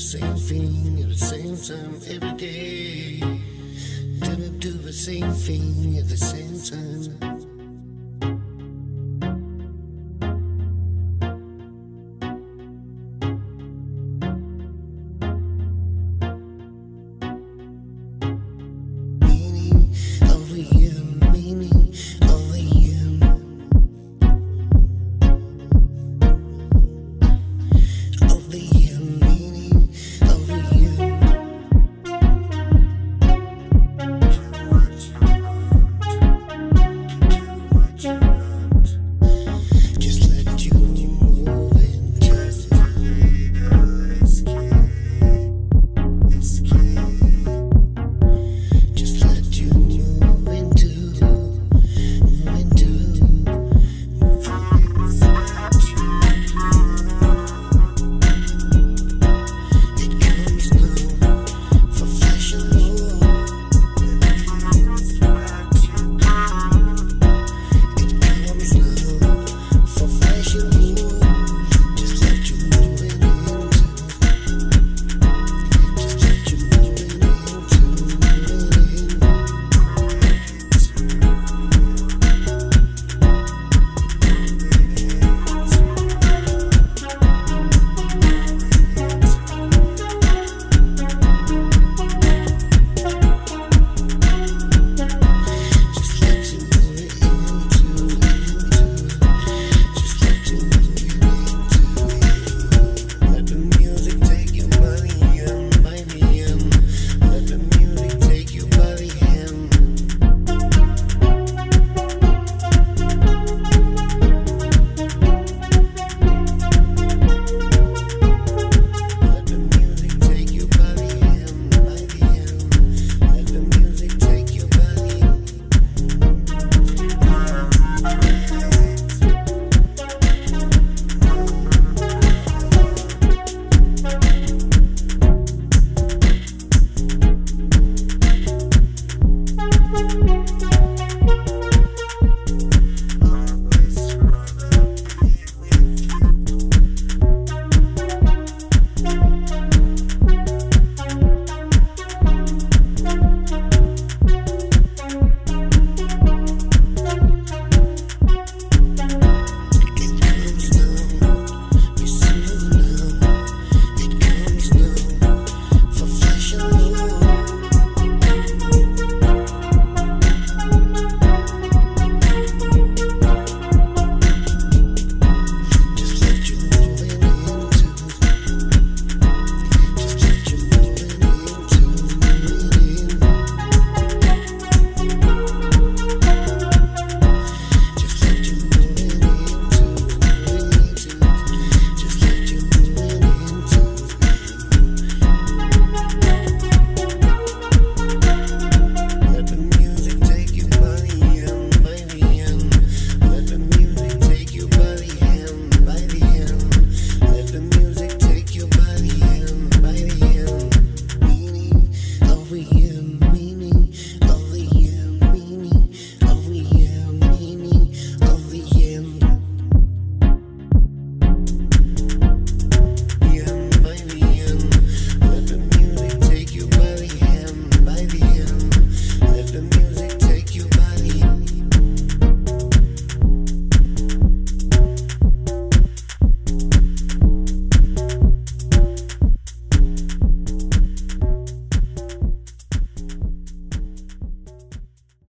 same thing at the same time every day. Gonna do the same thing at the same time. Meaning of you, meaning